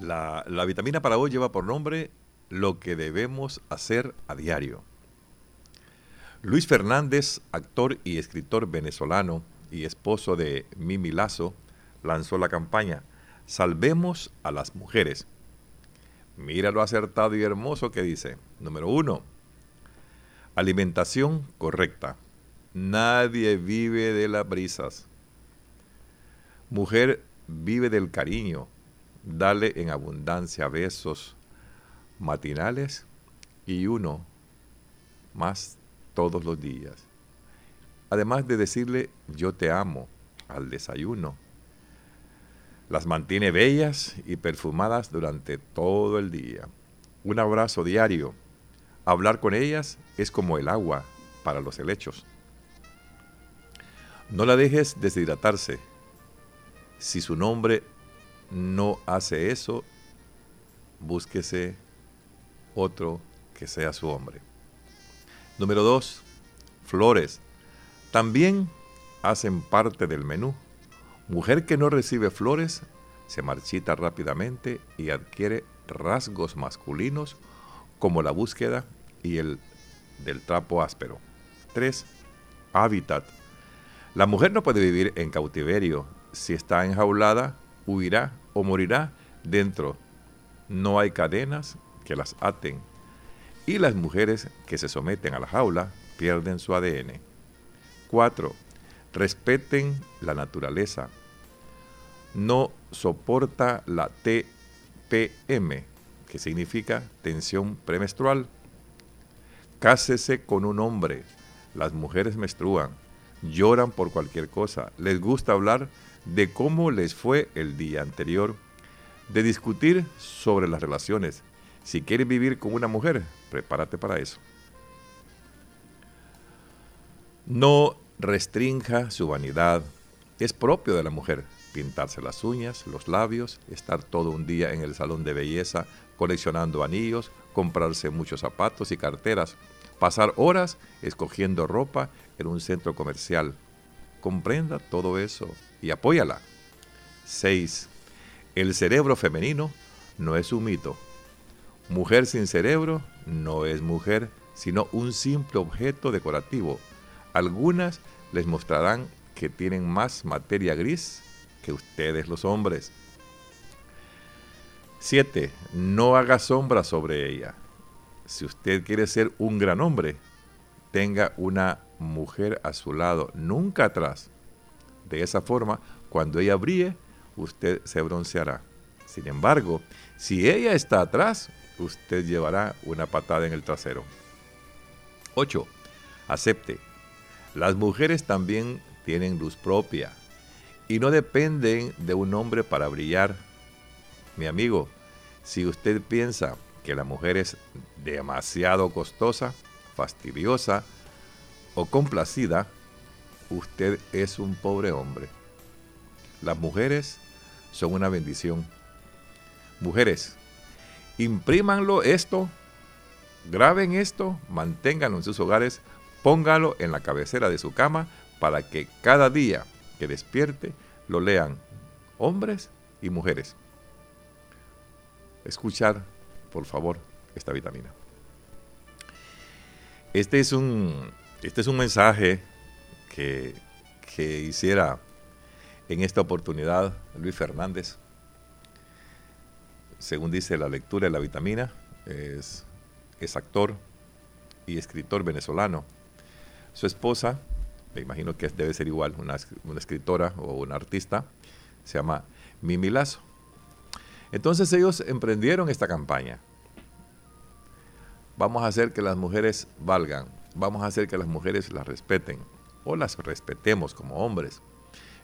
La, vitamina para hoy lleva por nombre Lo que debemos hacer a diario. Luis Fernández, actor y escritor venezolano y esposo de Mimi Lazo, lanzó la campaña Salvemos a las mujeres. Mira lo acertado y hermoso que dice. Número uno, alimentación correcta. Nadie vive de las brisas. Mujer vive del cariño. Dale en abundancia besos matinales y uno más todos los días. Además de decirle yo te amo al desayuno. Las mantiene bellas y perfumadas durante todo el día. Un abrazo diario. Hablar con ellas es como el agua para los helechos. No la dejes deshidratarse. Si su nombre no hace eso, búsquese otro que sea su hombre. Número dos, flores. También hacen parte del menú. Mujer que no recibe flores se marchita rápidamente y adquiere rasgos masculinos como la búsqueda y el del trapo áspero. 3. Hábitat. La mujer no puede vivir en cautiverio. Si está enjaulada, huirá o morirá dentro. No hay cadenas que las aten. Y las mujeres que se someten a la jaula pierden su ADN. 4. Respeten la naturaleza. No soporta la TPM, que significa tensión premenstrual. Cásese con un hombre. Las mujeres menstruan, lloran por cualquier cosa, les gusta hablar de cómo les fue el día anterior, de discutir sobre las relaciones. Si quieres vivir con una mujer, prepárate para eso. No restrinja su vanidad. Es propio de la mujer pintarse las uñas, los labios, estar todo un día en el salón de belleza coleccionando anillos, comprarse muchos zapatos y carteras, pasar horas escogiendo ropa en un centro comercial. Comprenda todo eso y apóyala. 6. El cerebro femenino no es un mito. Mujer sin cerebro no es mujer, sino un simple objeto decorativo. Algunas les mostrarán que tienen más materia gris que ustedes los hombres. 7. No haga sombra sobre ella. Si usted quiere ser un gran hombre, tenga una mujer a su lado, nunca atrás. De esa forma, cuando ella brille, usted se bronceará. Sin embargo, si ella está atrás, usted llevará una patada en el trasero. 8. Acepte. Las mujeres también tienen luz propia y no dependen de un hombre para brillar. Mi amigo, si usted piensa que la mujer es demasiado costosa, fastidiosa o complacida, usted es un pobre hombre. Las mujeres son una bendición. Mujeres, imprímanlo esto, graben esto, manténganlo en sus hogares, póngalo en la cabecera de su cama para que cada día que despierte lo lean hombres y mujeres. Escuchar, por favor, esta vitamina. Este es un, este es un mensaje que, que hiciera en esta oportunidad Luis Fernández. Según dice la lectura de la vitamina, es, es actor y escritor venezolano. Su esposa me imagino que debe ser igual, una, escritora o una artista, se llama Mimi Lazo. Entonces ellos emprendieron esta campaña. Vamos a hacer que las mujeres valgan, vamos a hacer que las mujeres las respeten o las respetemos como hombres.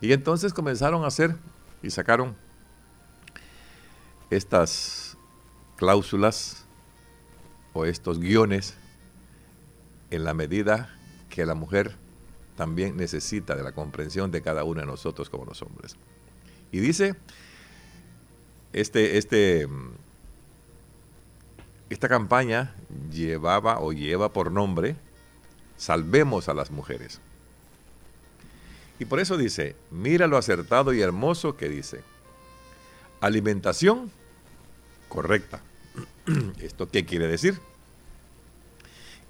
Y entonces comenzaron a hacer y sacaron estas cláusulas o estos guiones en la medida que la mujer también necesita de la comprensión de cada uno de nosotros como los hombres. Y dice, este, este, esta campaña llevaba o lleva por nombre Salvemos a las mujeres. Y por eso dice, mira lo acertado y hermoso que dice, alimentación correcta. ¿Esto qué quiere decir?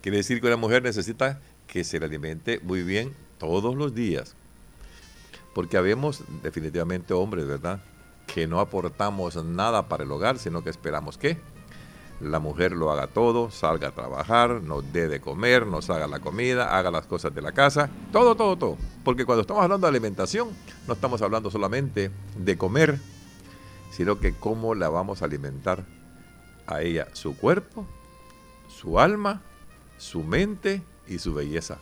Quiere decir que una mujer necesita que se le alimente muy bien todos los días. Porque habemos definitivamente hombres, ¿verdad? Que no aportamos nada para el hogar, sino que esperamos que la mujer lo haga todo, salga a trabajar, nos dé de comer, nos haga la comida, haga las cosas de la casa, todo, todo, todo. Porque cuando estamos hablando de alimentación, no estamos hablando solamente de comer, sino que cómo la vamos a alimentar a ella, su cuerpo, su alma, su mente y su belleza,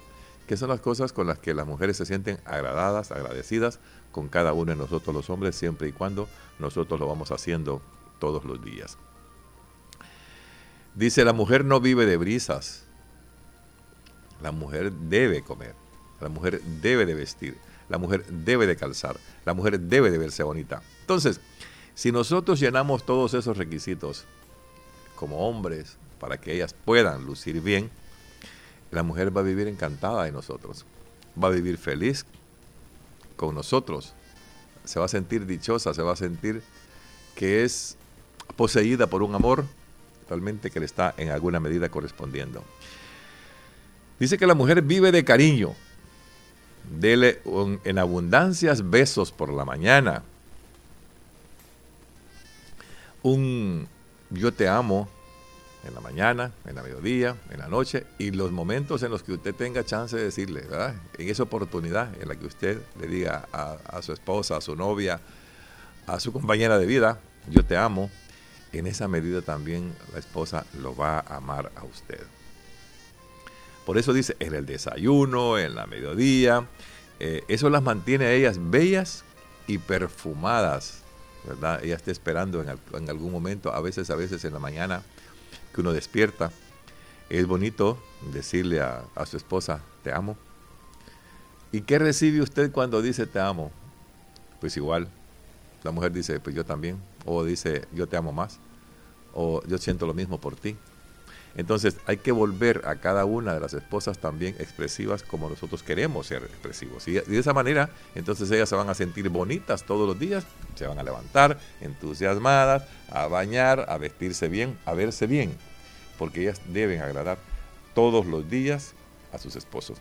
que son las cosas con las que las mujeres se sienten agradadas, agradecidas con cada uno de nosotros los hombres, siempre y cuando nosotros lo vamos haciendo todos los días. Dice, la mujer no vive de brisas. La mujer debe comer. La mujer debe de vestir. La mujer debe de calzar. La mujer debe de verse bonita. Entonces, si nosotros llenamos todos esos requisitos como hombres para que ellas puedan lucir bien, la mujer va a vivir encantada de nosotros. Va a vivir feliz con nosotros. Se va a sentir dichosa, se va a sentir que es poseída por un amor realmente que le está en alguna medida correspondiendo. Dice que la mujer vive de cariño. Dele en abundancias besos por la mañana. Un yo te amo en la mañana, en la mediodía, en la noche y los momentos en los que usted tenga chance de decirle, ¿verdad? En esa oportunidad en la que usted le diga a su esposa, a su novia, a su compañera de vida, yo te amo, en esa medida también la esposa lo va a amar a usted. Por eso dice, en el desayuno, en la mediodía, eh, eso las mantiene a ellas bellas y perfumadas, ¿verdad? Ella está esperando en, algún momento, a veces, a veces en la mañana, que uno despierta. Es bonito decirle a, a su esposa, te amo. ¿Y qué recibe usted cuando dice te amo? Pues igual, la mujer dice, pues yo también. O dice, yo te amo más. O yo siento lo mismo por ti. Entonces hay que volver a cada una de las esposas también expresivas como nosotros queremos ser expresivos. Y de esa manera, entonces ellas se van a sentir bonitas todos los días, se van a levantar entusiasmadas, a bañar, a vestirse bien, a verse bien, porque ellas deben agradar todos los días a sus esposos.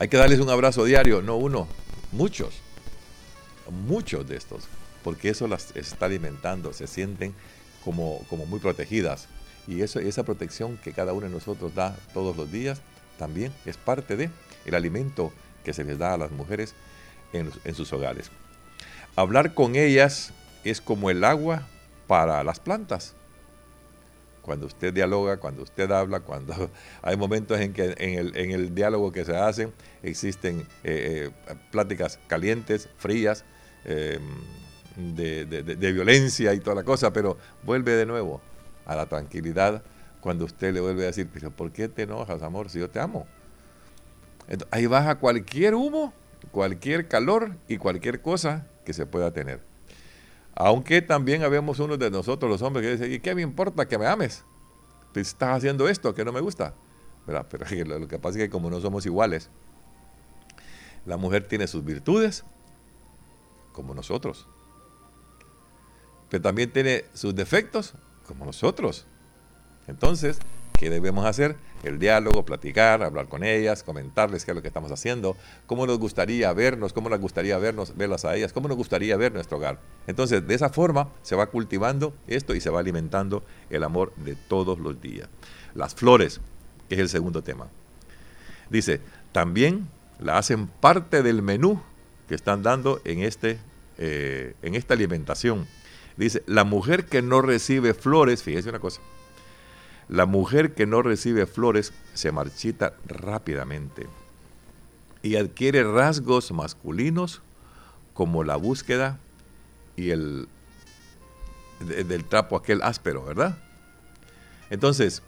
Hay que darles un abrazo diario, no uno, muchos muchos de estos, porque eso las está alimentando, se sienten como, como muy protegidas. Y eso, esa protección que cada uno de nosotros da todos los días también es parte de el alimento que se les da a las mujeres en, en sus hogares. Hablar con ellas es como el agua para las plantas cuando usted dialoga, cuando usted habla, cuando hay momentos en que en el, diálogo que se hace existen eh, eh, pláticas calientes, frías, Em, de, violencia y toda la cosa, pero vuelve de nuevo a la tranquilidad cuando usted le vuelve a decir, pero ¿por qué te enojas, amor, si yo te amo? ahí baja cualquier humo, cualquier calor y cualquier cosa que se pueda tener. Aunque también habemos unos de nosotros, los hombres, que dicen, ¿y qué me importa que me ames? Estás haciendo esto que no me gusta. Pero lo que pasa es que como no somos iguales, la mujer tiene sus virtudes como nosotros. Pero también tiene sus defectos como nosotros. Entonces, ¿qué debemos hacer? El diálogo, platicar, hablar con ellas, comentarles qué es lo que estamos haciendo, cómo nos gustaría vernos, cómo nos gustaría vernos, verlas a ellas, cómo nos gustaría ver nuestro hogar. Entonces, de esa forma se va cultivando esto y se va alimentando el amor de todos los días. Las flores, que es el segundo tema. Dice, también la hacen parte del menú que están dando en, este, eh, en esta alimentación. Dice, la mujer que no recibe flores, fíjese una cosa, la mujer que no recibe flores se marchita rápidamente y adquiere rasgos masculinos como la búsqueda y el del trapo aquel áspero, ¿verdad? Entonces,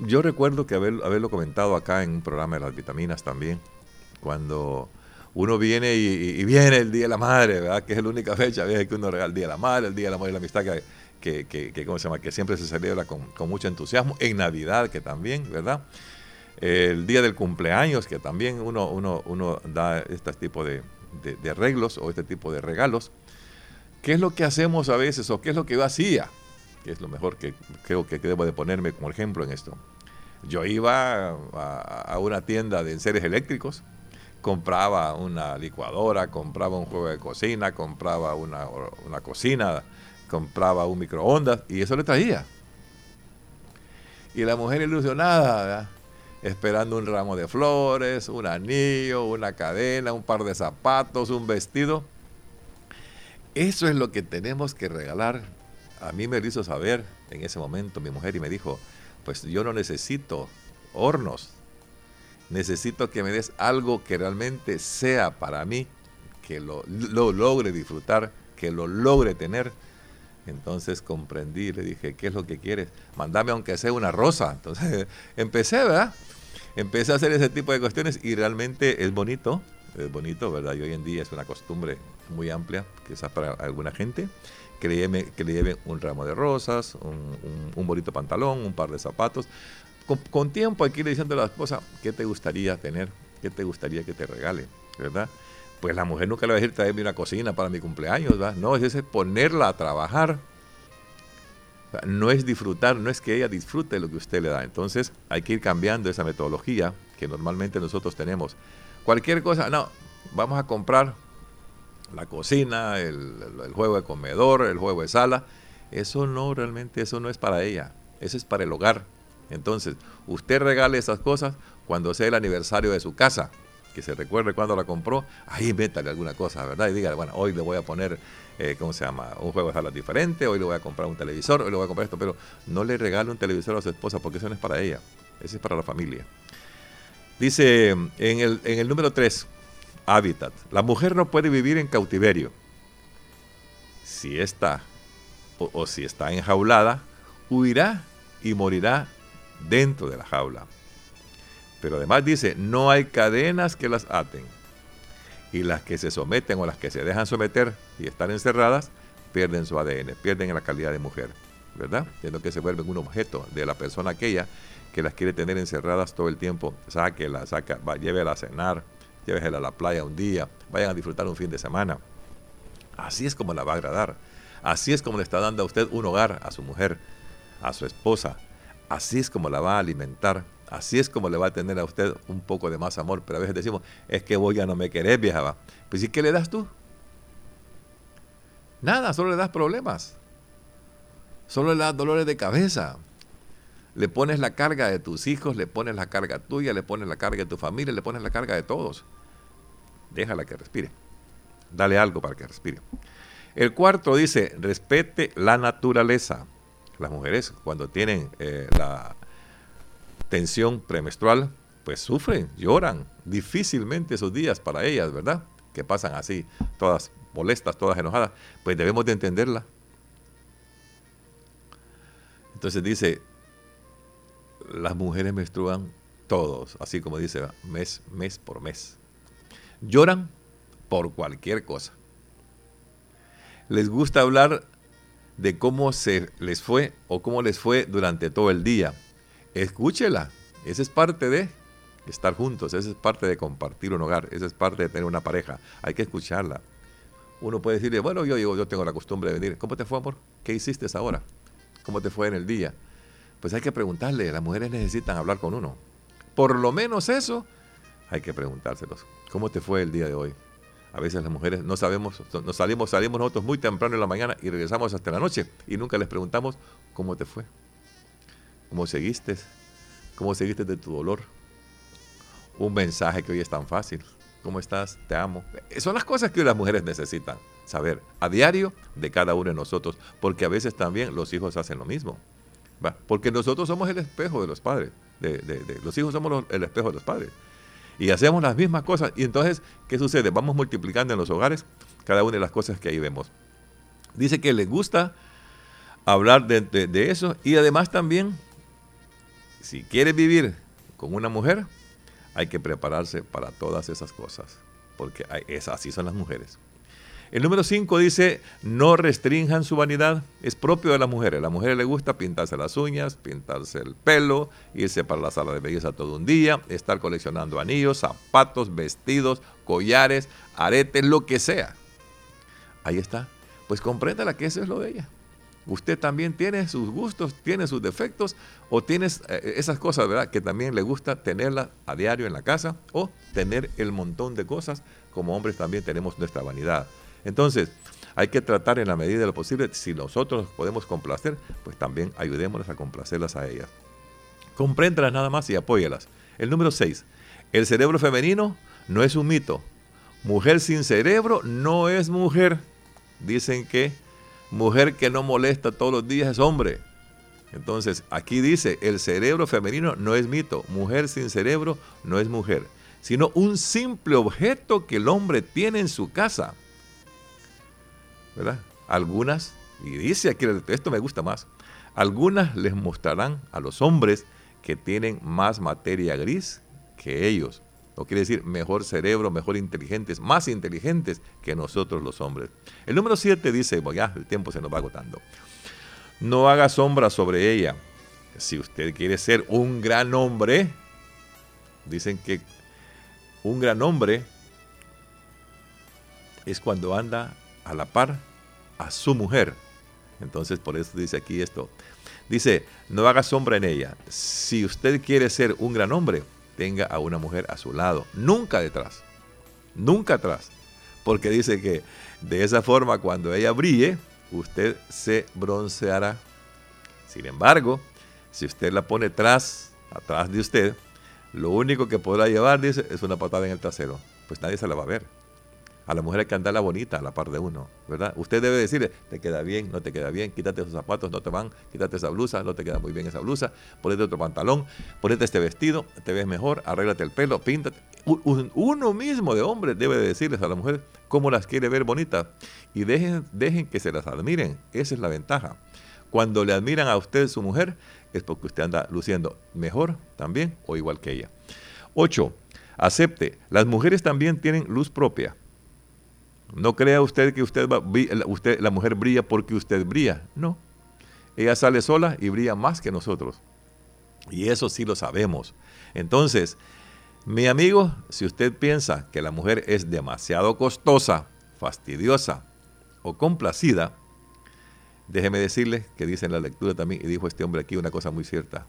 yo recuerdo que haberlo comentado acá en un programa de las vitaminas también, cuando uno viene y, viene el Día de la Madre, ¿verdad? Que es la única fecha que uno regala el Día de la Madre, el Día de la Madre y la Amistad, que, que, que, ¿cómo se llama? que siempre se celebra con, mucho entusiasmo, en Navidad, que también, ¿verdad? El día del cumpleaños, que también uno, uno, uno da este tipo de, de, arreglos o este tipo de regalos. ¿Qué es lo que hacemos a veces o qué es lo que yo hacía? Que es lo mejor que creo que debo de ponerme como ejemplo en esto. Yo iba a, una tienda de enseres eléctricos, compraba una licuadora, compraba un juego de cocina, compraba una, una cocina, compraba un microondas y eso le traía. Y la mujer ilusionada, esperando un ramo de flores, un anillo, una cadena, un par de zapatos, un vestido. Eso es lo que tenemos que regalar. A mí me lo hizo saber en ese momento mi mujer y me dijo, pues yo no necesito hornos, necesito que me des algo que realmente sea para mí, que lo, lo logre disfrutar, que lo logre tener entonces comprendí, le dije, ¿qué es lo que quieres? Mándame aunque sea una rosa. Entonces empecé, ¿verdad? Empecé a hacer ese tipo de cuestiones y realmente es bonito, es bonito, ¿verdad? Y hoy en día es una costumbre muy amplia, quizás para alguna gente, que le, lleve, que lleven un ramo de rosas, un, bonito pantalón, un par de zapatos. Con, tiempo hay que ir diciendo a la esposa, ¿qué te gustaría tener? ¿Qué te gustaría que te regale? ¿Verdad? pues la mujer nunca le va a decir traerme una cocina para mi cumpleaños, ¿verdad? No, es ese ponerla a trabajar. no es disfrutar, no es que ella disfrute lo que usted le da. Entonces hay que ir cambiando esa metodología que normalmente nosotros tenemos. Cualquier cosa, no, vamos a comprar la cocina, el, juego de comedor, el juego de sala. Eso no, realmente eso no es para ella. Eso es para el hogar. Entonces, usted regale esas cosas cuando sea el aniversario de su casa que se recuerde cuando la compró, ahí métale alguna cosa, ¿verdad? Y diga, bueno, hoy le voy a poner, eh, ¿cómo se llama? Un juego de salas diferente, hoy le voy a comprar un televisor, hoy le voy a comprar esto, pero no le regale un televisor a su esposa porque eso no es para ella, eso es para la familia. Dice en el, en el número 3, hábitat. La mujer no puede vivir en cautiverio. Si está o si está enjaulada, huirá y morirá dentro de la jaula. Pero además dice, no hay cadenas que las aten. Y las que se someten o las que se dejan someter y están encerradas, pierden su ADN, pierden la calidad de mujer, ¿verdad? Siendo que se vuelven un objeto de la persona aquella que las quiere tener encerradas todo el tiempo. Sáquela, saca, va, llévela a cenar, llévela a la playa un día, vayan a disfrutar un fin de semana. Así es como la va a agradar. Así es como le está dando a usted un hogar a su mujer, a su esposa. Así es como la va a alimentar. Así es como le va a tener a usted un poco de más amor. Pero a veces decimos, es que vos ya no me querés, vieja. Pues ¿y qué le das tú? Nada, solo le das problemas. Solo le das dolores de cabeza. Le pones la carga de tus hijos, le pones la carga tuya, le pones la carga de tu familia, le pones la carga de todos. Déjala que respire. Dale algo para que respire. El cuarto dice, respete la naturaleza. Las mujeres cuando tienen eh, la tensión premenstrual, pues sufren, lloran difícilmente esos días para ellas, ¿verdad? Que pasan así, todas molestas, todas enojadas, pues debemos de entenderla. Entonces dice, las mujeres menstruan todos, así como dice, mes, mes por mes. Lloran por cualquier cosa. Les gusta hablar de cómo se les fue o cómo les fue durante todo el día escúchela. Esa es parte de estar juntos, esa es parte de compartir un hogar, esa es parte de tener una pareja. Hay que escucharla. Uno puede decirle, bueno, yo, yo, yo tengo la costumbre de venir. ¿Cómo te fue, amor? ¿Qué hiciste ahora? ¿Cómo te fue en el día? Pues hay que preguntarle, las mujeres necesitan hablar con uno. Por lo menos eso hay que preguntárselos. ¿Cómo te fue el día de hoy? A veces las mujeres no sabemos, nos salimos, salimos nosotros muy temprano en la mañana y regresamos hasta la noche y nunca les preguntamos cómo te fue. ¿Cómo seguiste? ¿Cómo seguiste de tu dolor? Un mensaje que hoy es tan fácil. ¿Cómo estás? Te amo. Son las cosas que las mujeres necesitan saber a diario de cada uno de nosotros, porque a veces también los hijos hacen lo mismo. Porque nosotros somos el espejo de los padres. De, los hijos somos el espejo de los padres. Y hacemos las mismas cosas. Y entonces, ¿qué sucede? Vamos multiplicando en los hogares cada una de las cosas que ahí vemos. Dice que le gusta hablar de eso y además también si quieres vivir con una mujer, hay que prepararse para todas esas cosas, porque es, así son las mujeres. El número 5 dice, no restrinjan su vanidad, es propio de las mujeres. A las mujeres les gusta pintarse las uñas, pintarse el pelo, irse para la sala de belleza todo un día, estar coleccionando anillos, zapatos, vestidos, collares, aretes, lo que sea. Ahí está. pues compréndala que eso es lo de ella. Usted también tiene sus gustos, tiene sus defectos o tiene eh, esas cosas, ¿verdad? Que también le gusta tenerlas a diario en la casa o tener el montón de cosas. Como hombres también tenemos nuestra vanidad. Entonces, hay que tratar en la medida de lo posible, si nosotros podemos complacer, pues también ayudémonos a complacerlas a ellas. Compréndalas nada más y apóyalas. El número 6. El cerebro femenino no es un mito. Mujer sin cerebro no es mujer. Dicen que mujer que no molesta todos los días es hombre. Entonces, aquí dice, el cerebro femenino no es mito. Mujer sin cerebro no es mujer, sino un simple objeto que el hombre tiene en su casa. ¿Verdad? Algunas, y dice aquí, esto me gusta más, algunas les mostrarán a los hombres que tienen más materia gris que ellos. No quiere decir mejor cerebro, mejor inteligentes, más inteligentes que nosotros los hombres. El número 7 dice, bueno, ya el tiempo se nos va agotando. No haga sombra sobre ella. Si usted quiere ser un gran hombre, dicen que un gran hombre es cuando anda a la par a su mujer. Entonces por eso dice aquí esto. Dice, no haga sombra en ella. Si usted quiere ser un gran hombre, tenga a una mujer a su lado, nunca detrás, nunca atrás. Porque dice que de esa forma cuando ella brille, usted se bronceará. Sin embargo, si usted la pone atrás, atrás de usted, lo único que podrá llevar, dice, es una patada en el trasero. Pues nadie se la va a ver. A la mujer hay que andarla bonita a la par de uno, ¿verdad? Usted debe decirle, te queda bien, no te queda bien, quítate esos zapatos, no te van, quítate esa blusa, no te queda muy bien esa blusa, ponete otro pantalón, ponete este vestido, te ves mejor, arréglate el pelo, píntate. Uno mismo de hombre debe decirles a la mujer cómo las quiere ver bonitas y dejen, dejen que se las admiren. Esa es la ventaja. Cuando le admiran a usted su mujer, es porque usted anda luciendo mejor también o igual que ella. 8. Acepte, las mujeres también tienen luz propia. No crea usted que usted, la mujer brilla porque usted brilla. No. Ella sale sola y brilla más que nosotros. Y eso sí lo sabemos. Entonces, mi amigo, si usted piensa que la mujer es demasiado costosa, fastidiosa o complacida, déjeme decirle que dice en la lectura también, y dijo este hombre aquí una cosa muy cierta.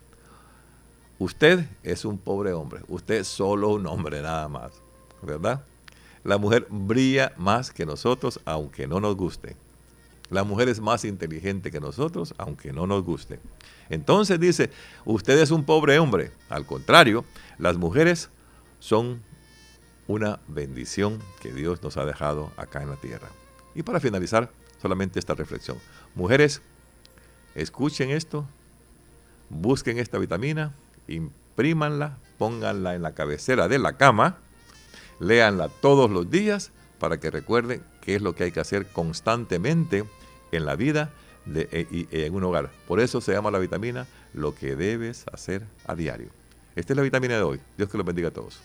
Usted es un pobre hombre, usted es solo un hombre nada más, ¿verdad? La mujer brilla más que nosotros, aunque no nos guste. La mujer es más inteligente que nosotros, aunque no nos guste. Entonces dice, usted es un pobre hombre. Al contrario, las mujeres son una bendición que Dios nos ha dejado acá en la tierra. Y para finalizar, solamente esta reflexión. Mujeres, escuchen esto, busquen esta vitamina, imprímanla, pónganla en la cabecera de la cama Léanla todos los días para que recuerden qué es lo que hay que hacer constantemente en la vida e, y en un hogar. Por eso se llama la vitamina lo que debes hacer a diario. Esta es la vitamina de hoy. Dios que los bendiga a todos.